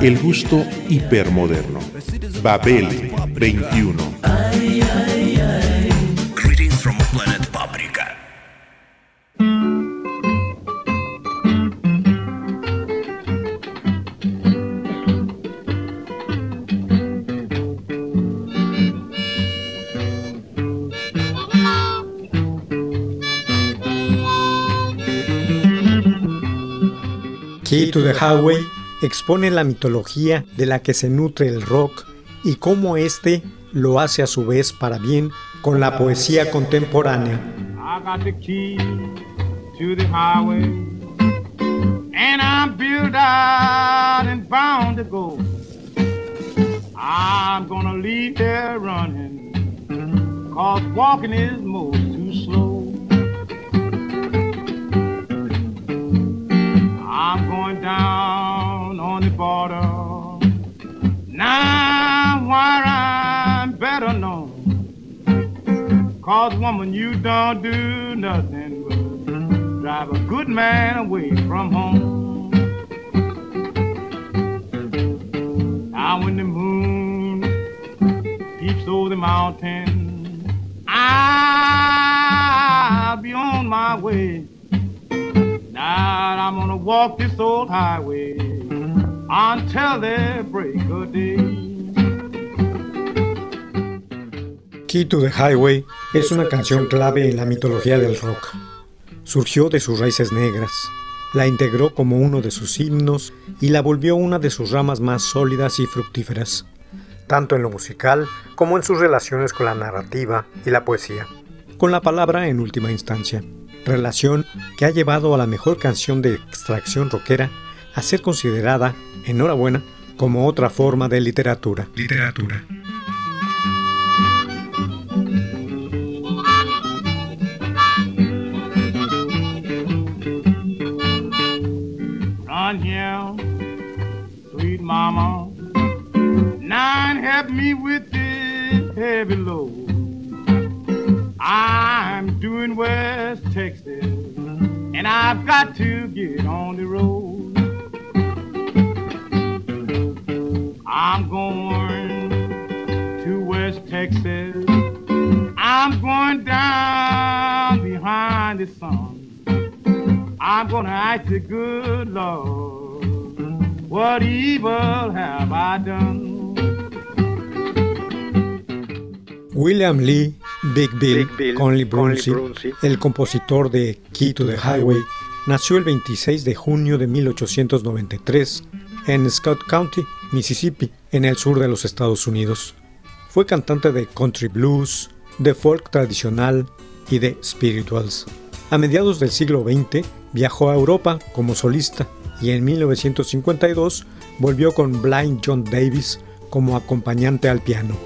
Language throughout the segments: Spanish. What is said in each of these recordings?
El gusto hipermoderno. Babel 21. Greetings from planet Paprika. Key to the Highway expone la mitología de la que se nutre el rock y cómo éste lo hace a su vez para bien con la poesía contemporánea. I'm gonna leave there running, cause walking is most too slow. I'm going down border, now where I'm better known. Cause woman, you don't do nothing but drive a good man away from home. Now when the moon peeps over the mountain, I'll be on my way. Now I'm gonna walk this old highway until. Key to the Highway es una canción clave en la mitología del rock. Surgió de sus raíces negras, la integró como uno de sus himnos y la volvió una de sus ramas más sólidas y fructíferas, tanto en lo musical como en sus relaciones con la narrativa y la poesía, con la palabra en última instancia, relación que ha llevado a la mejor canción de extracción rockera a ser considerada, enhorabuena, como otra forma de literatura. Literatura. Run here, sweet mama. Nine help me with this heavy load. I'm doing West Texas, and I've got to get on the road. Texas. I'm going down behind the sun. I'm gonna ask the good Lord, what evil have I done? William Lee Big Bill, Conley Brunsey, el compositor de Key to the Highway, nació el 26 de junio de 1893 en Scott County, Mississippi, en el sur de los Estados Unidos. Fue cantante de country blues, de folk tradicional y de spirituals. A mediados del siglo XX viajó a Europa como solista y en 1952 volvió con Blind John Davis como acompañante al piano.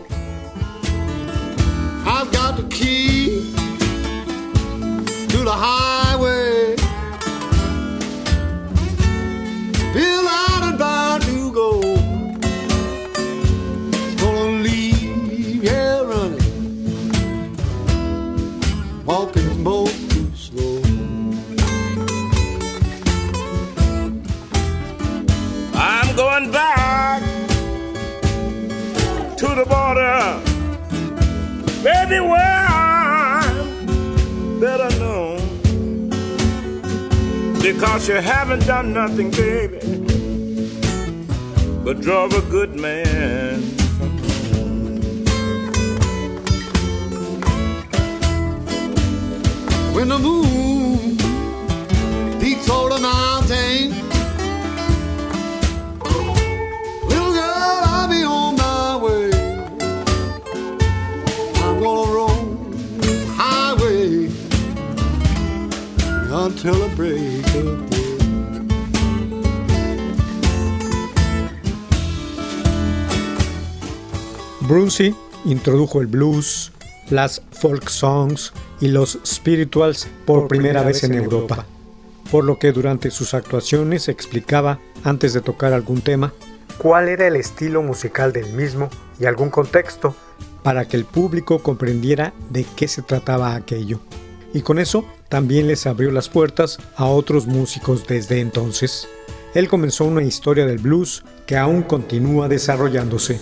the Brucey introdujo el blues, las folk songs y los spirituals por, primera, vez en, Europa, por lo que durante sus actuaciones explicaba, antes de tocar algún tema, cuál era el estilo musical del mismo y algún contexto para que el público comprendiera de qué se trataba aquello. Y con eso también les abrió las puertas a otros músicos desde entonces. Él comenzó una historia del blues que aún continúa desarrollándose.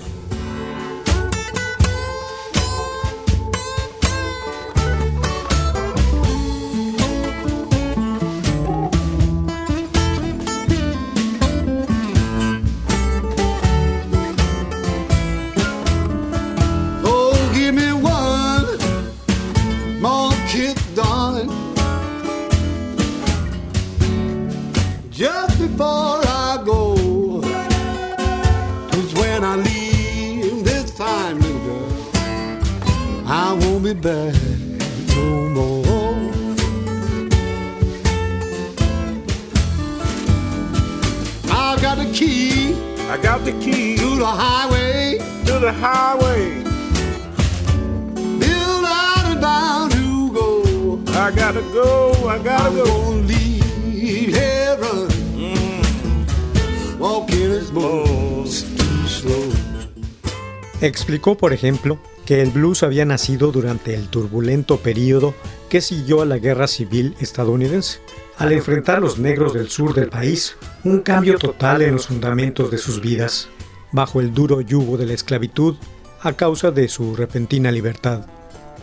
Explicó, por ejemplo, que el blues había nacido durante el turbulento periodo que siguió a la Guerra Civil estadounidense, al enfrentar a los negros del sur del país un cambio total en los fundamentos de sus vidas, bajo el duro yugo de la esclavitud a causa de su repentina libertad.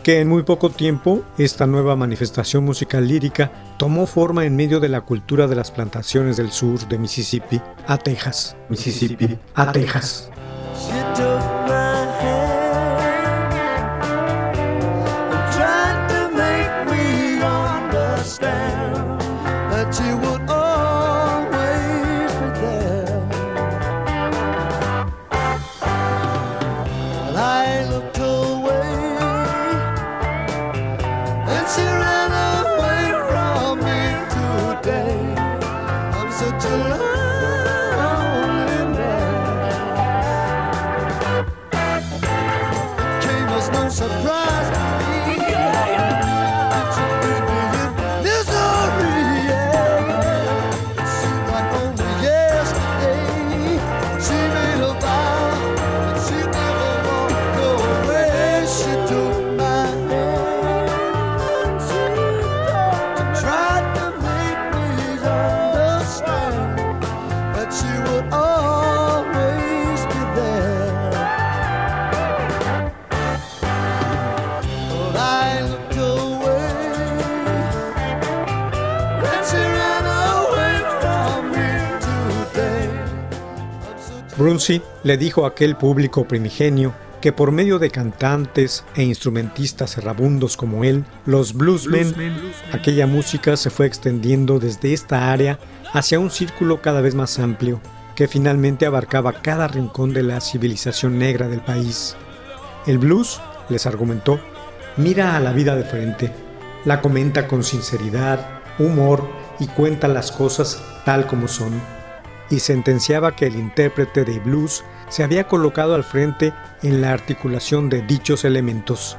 Que en muy poco tiempo esta nueva manifestación musical lírica tomó forma en medio de la cultura de las plantaciones del sur de Mississippi a Texas. Mississippi a Texas. Le dijo a aquel público primigenio que por medio de cantantes e instrumentistas errabundos como él, los bluesmen, aquella música se fue extendiendo desde esta área hacia un círculo cada vez más amplio, que finalmente abarcaba cada rincón de la civilización negra del país. El blues, les argumentó, mira a la vida de frente, la comenta con sinceridad, humor y cuenta las cosas tal como son y sentenciaba que el intérprete de blues se había colocado al frente en la articulación de dichos elementos.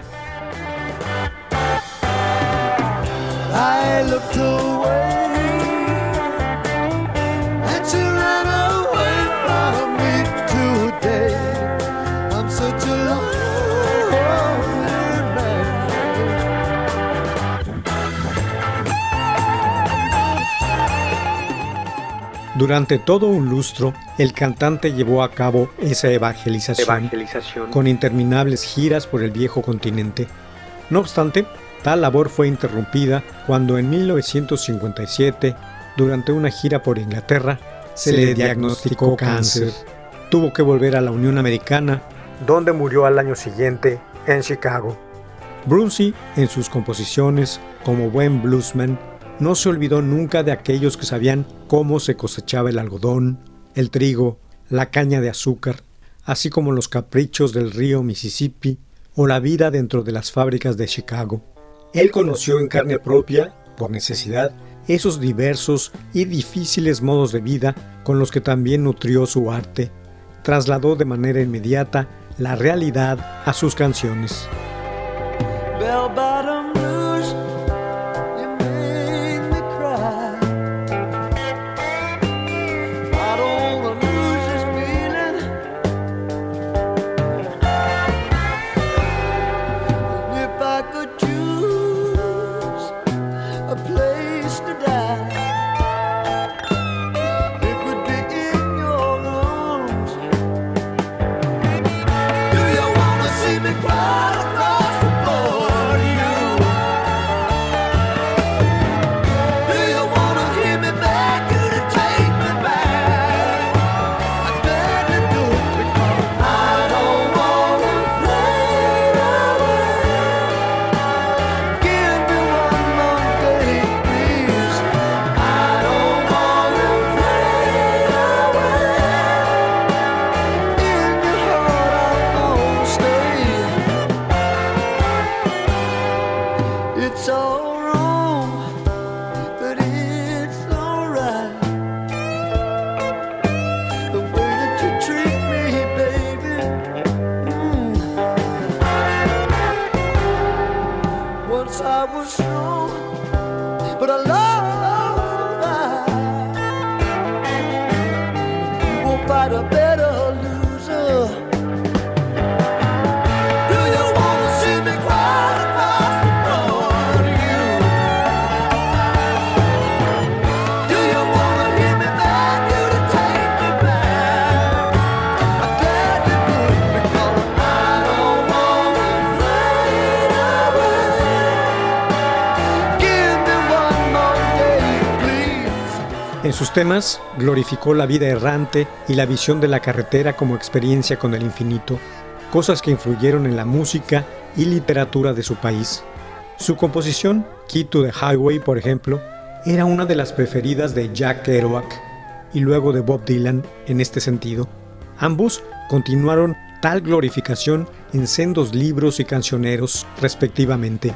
Durante todo un lustro, el cantante llevó a cabo esa evangelización, con interminables giras por el viejo continente. No obstante, tal labor fue interrumpida cuando en 1957, durante una gira por Inglaterra, se, le diagnosticó cáncer. Tuvo que volver a la Unión Americana, donde murió al año siguiente en Chicago. Brunsey, en sus composiciones, como buen bluesman, no se olvidó nunca de aquellos que sabían cómo se cosechaba el algodón, el trigo, la caña de azúcar, así como los caprichos del río Mississippi o la vida dentro de las fábricas de Chicago. Él conoció en carne propia, por necesidad, esos diversos y difíciles modos de vida con los que también nutrió su arte. Trasladó de manera inmediata la realidad a sus canciones. Sus temas glorificó la vida errante y la visión de la carretera como experiencia con el infinito, cosas que influyeron en la música y literatura de su país. Su composición, Key to the Highway, por ejemplo, era una de las preferidas de Jack Kerouac y luego de Bob Dylan en este sentido. Ambos continuaron tal glorificación en sendos libros y cancioneros, respectivamente.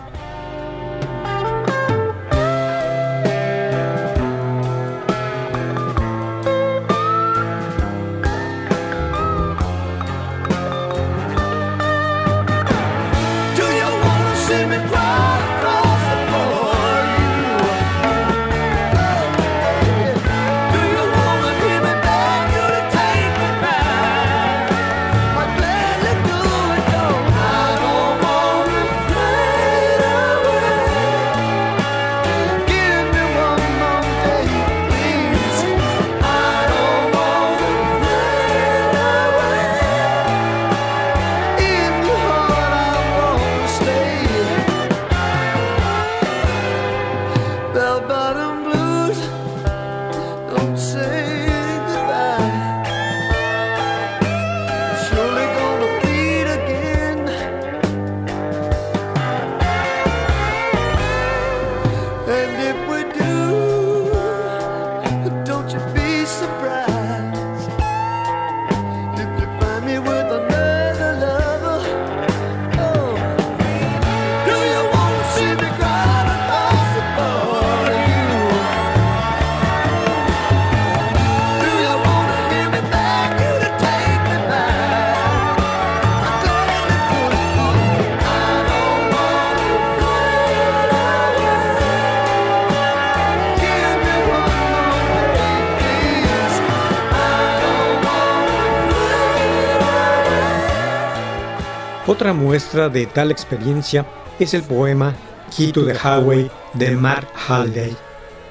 Otra muestra de tal experiencia es el poema Key to the Highway de Mark Halliday,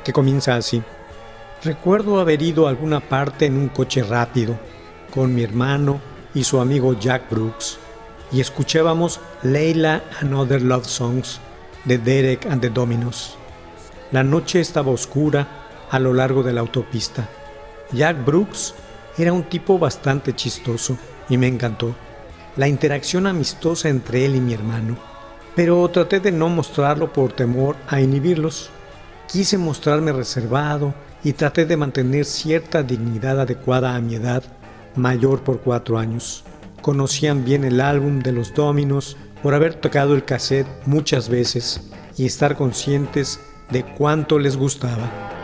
que comienza así. Recuerdo haber ido a alguna parte en un coche rápido con mi hermano y su amigo Jack Brooks y escuchábamos Leila and Other Love Songs de Derek and the Dominos. La noche estaba oscura a lo largo de la autopista. Jack Brooks era un tipo bastante chistoso y me encantó la interacción amistosa entre él y mi hermano, pero traté de no mostrarlo por temor a inhibirlos. Quise mostrarme reservado y traté de mantener cierta dignidad adecuada a mi edad, mayor por cuatro años. Conocían bien el álbum de los Dominos por haber tocado el cassette muchas veces y estar conscientes de cuánto les gustaba.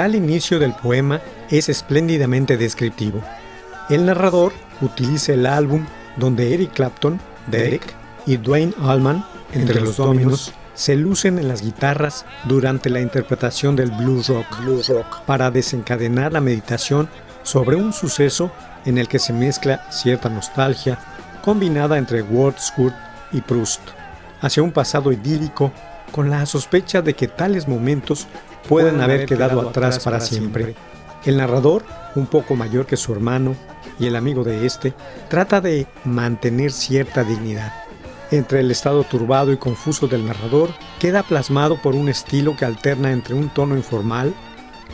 Tal inicio del poema es espléndidamente descriptivo. El narrador utiliza el álbum donde Eric Clapton, Derek y Dwayne Allman, entre los dominos, se lucen en las guitarras durante la interpretación del blues rock, blues rock para desencadenar la meditación sobre un suceso en el que se mezcla cierta nostalgia combinada entre Wordsworth y Proust, hacia un pasado idílico con la sospecha de que tales momentos pueden haber quedado atrás para siempre. El narrador, un poco mayor que su hermano y el amigo de este, trata de mantener cierta dignidad. Entre el estado turbado y confuso del narrador, queda plasmado por un estilo que alterna entre un tono informal,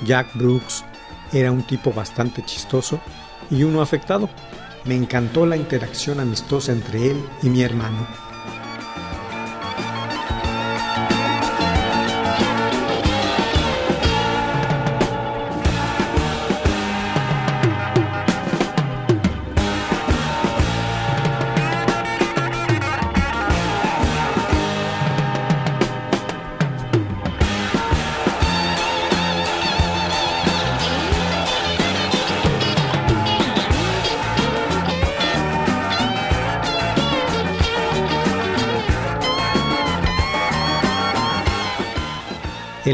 Jack Brooks era un tipo bastante chistoso, y uno afectado. Me encantó la interacción amistosa entre él y mi hermano.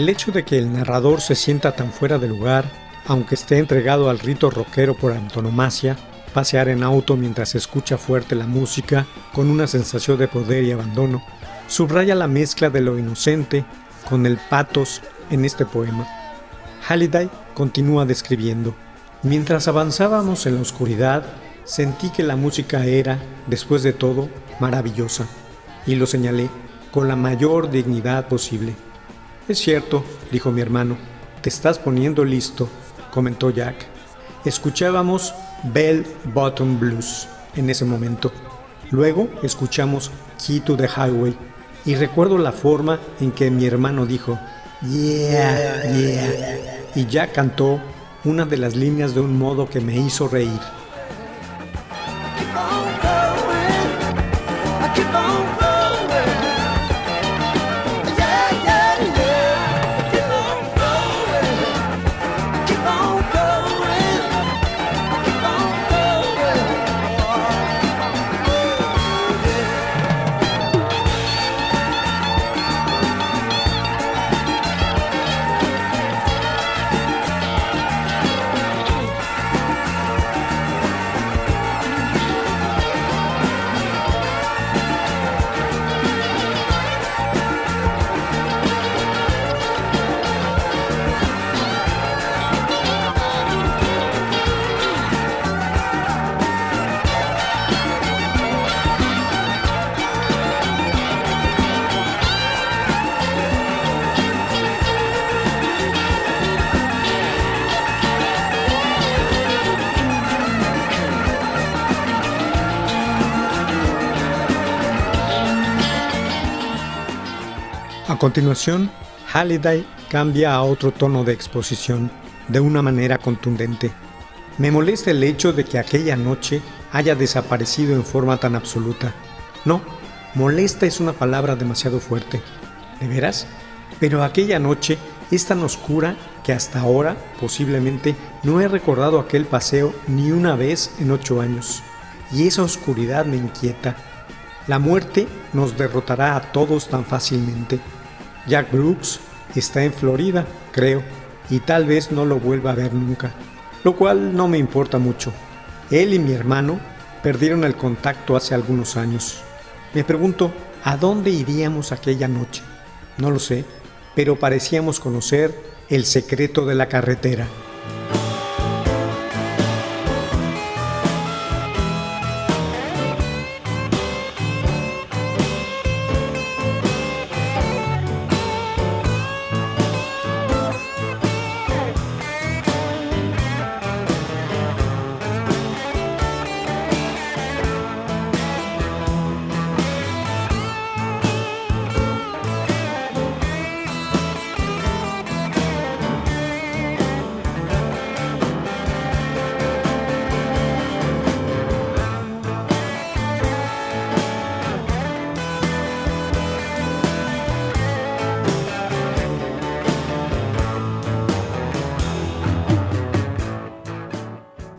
El hecho de que el narrador se sienta tan fuera de lugar, aunque esté entregado al rito rockero por antonomasia, pasear en auto mientras escucha fuerte la música con una sensación de poder y abandono, subraya la mezcla de lo inocente con el patos en este poema. Halliday continúa describiendo. Mientras avanzábamos en la oscuridad, sentí que la música era, después de todo, maravillosa, y lo señalé con la mayor dignidad posible. Es cierto, dijo mi hermano, te estás poniendo listo, comentó Jack. Escuchábamos Bell Bottom Blues en ese momento. Luego escuchamos Key to the Highway y recuerdo la forma en que mi hermano dijo, Yeah, yeah, y Jack cantó una de las líneas de un modo que me hizo reír. Continuación, Halliday cambia a otro tono de exposición de una manera contundente. Me molesta el hecho de que aquella noche haya desaparecido en forma tan absoluta. No, molesta es una palabra demasiado fuerte. ¿De veras? Pero aquella noche es tan oscura que hasta ahora posiblemente no he recordado aquel paseo ni una vez en ocho años. Y esa oscuridad me inquieta. La muerte nos derrotará a todos tan fácilmente. Jack Brooks está en Florida, creo, y tal vez no lo vuelva a ver nunca, lo cual no me importa mucho. Él y mi hermano perdieron el contacto hace algunos años. Me pregunto, ¿a dónde iríamos aquella noche? No lo sé, pero parecíamos conocer el secreto de la carretera.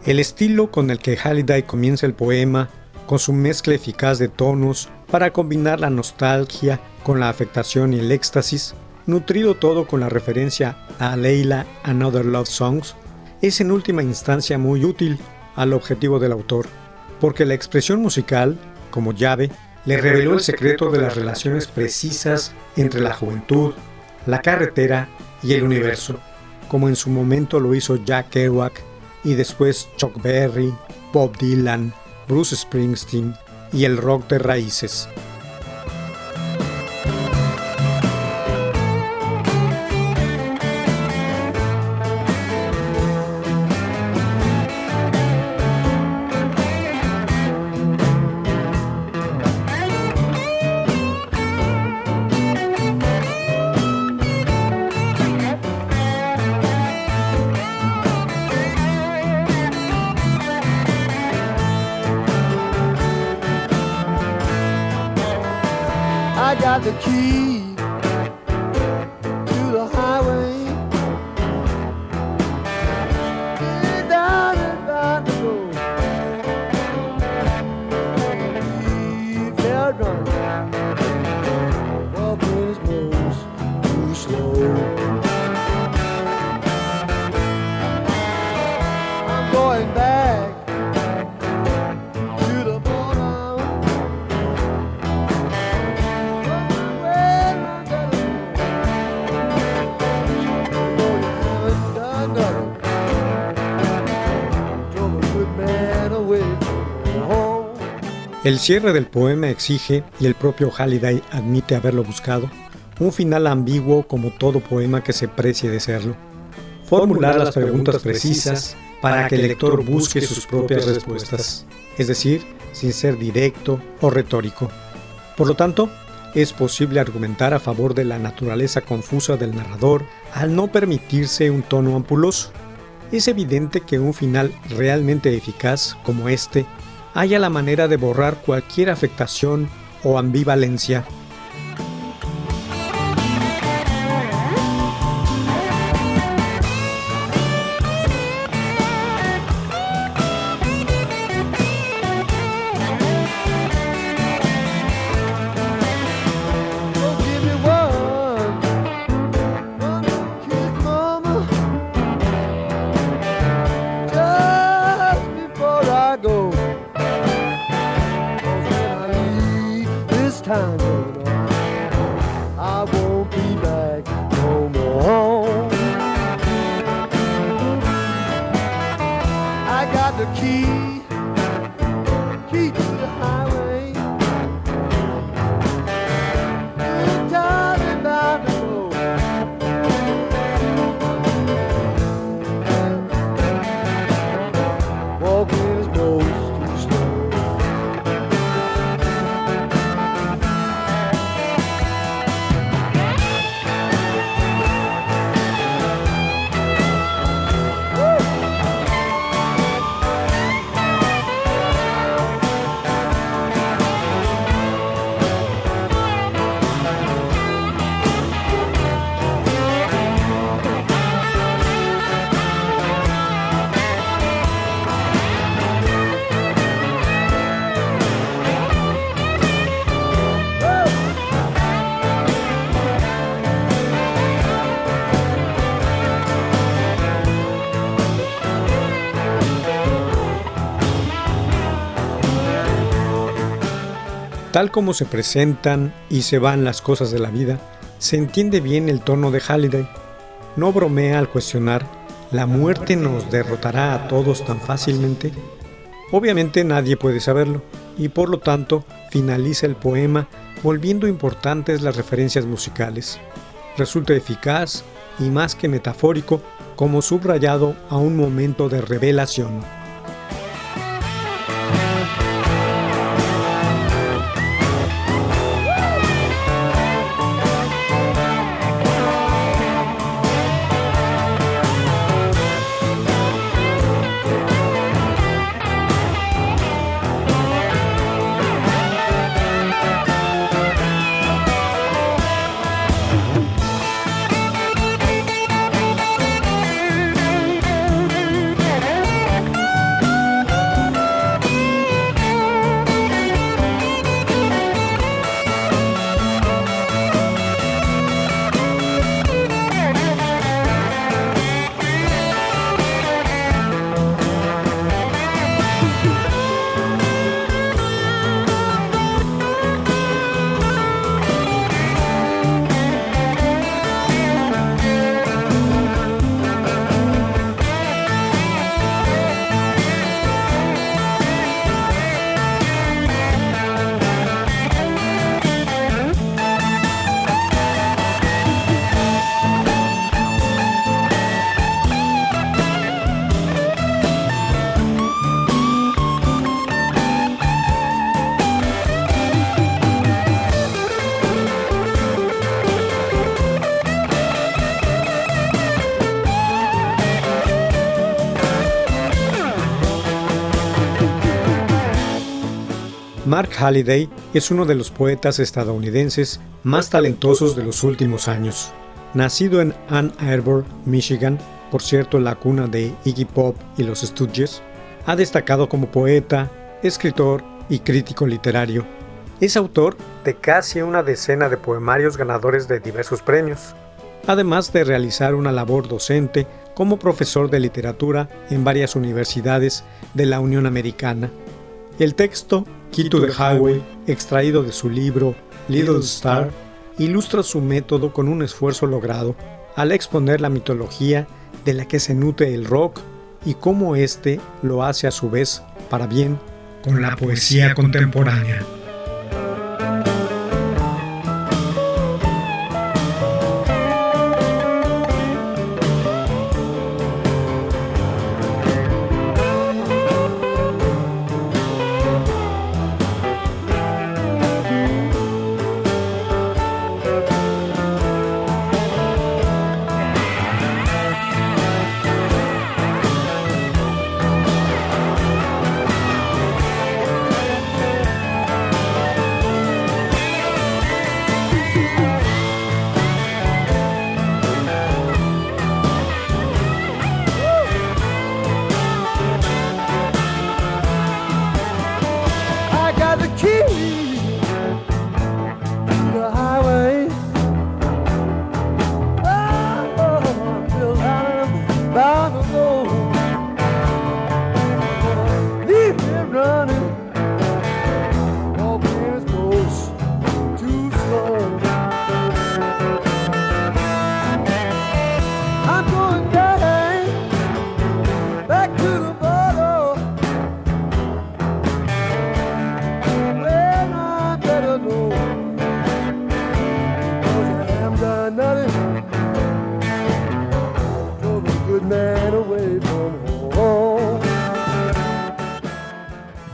El estilo con el que Halliday comienza el poema, con su mezcla eficaz de tonos para combinar la nostalgia con la afectación y el éxtasis, nutrido todo con la referencia a Leila Another Love Songs, es en última instancia muy útil al objetivo del autor, porque la expresión musical, como llave, le reveló el secreto de las relaciones precisas entre la juventud, la carretera y el universo, como en su momento lo hizo Jack Kerouac y después Chuck Berry, Bob Dylan, Bruce Springsteen y el rock de raíces. He El cierre del poema exige, y el propio Halliday admite haberlo buscado, un final ambiguo como todo poema que se precie de serlo. Formular las preguntas precisas para que el lector busque sus propias respuestas, es decir, sin ser directo o retórico. Por lo tanto, es posible argumentar a favor de la naturaleza confusa del narrador al no permitirse un tono ampuloso. Es evidente que un final realmente eficaz como este haya la manera de borrar cualquier afectación o ambivalencia. Tal como se presentan y se van las cosas de la vida, se entiende bien el tono de Halliday. No bromea al cuestionar, ¿la muerte nos derrotará a todos tan fácilmente? Obviamente nadie puede saberlo, y por lo tanto finaliza el poema volviendo importantes las referencias musicales. Resulta eficaz y más que metafórico como subrayado a un momento de revelación. Mark Halliday es uno de los poetas estadounidenses más talentosos de los últimos años. Nacido en Ann Arbor, Michigan, por cierto la cuna de Iggy Pop y los Stooges, ha destacado como poeta, escritor y crítico literario. Es autor de casi una decena de poemarios ganadores de diversos premios, además de realizar una labor docente como profesor de literatura en varias universidades de la Unión Americana. El texto, Key to the Highway, extraído de su libro Little Star, ilustra su método con un esfuerzo logrado al exponer la mitología de la que se nutre el rock y cómo éste lo hace a su vez, para bien, con la poesía contemporánea.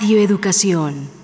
Radio Educación.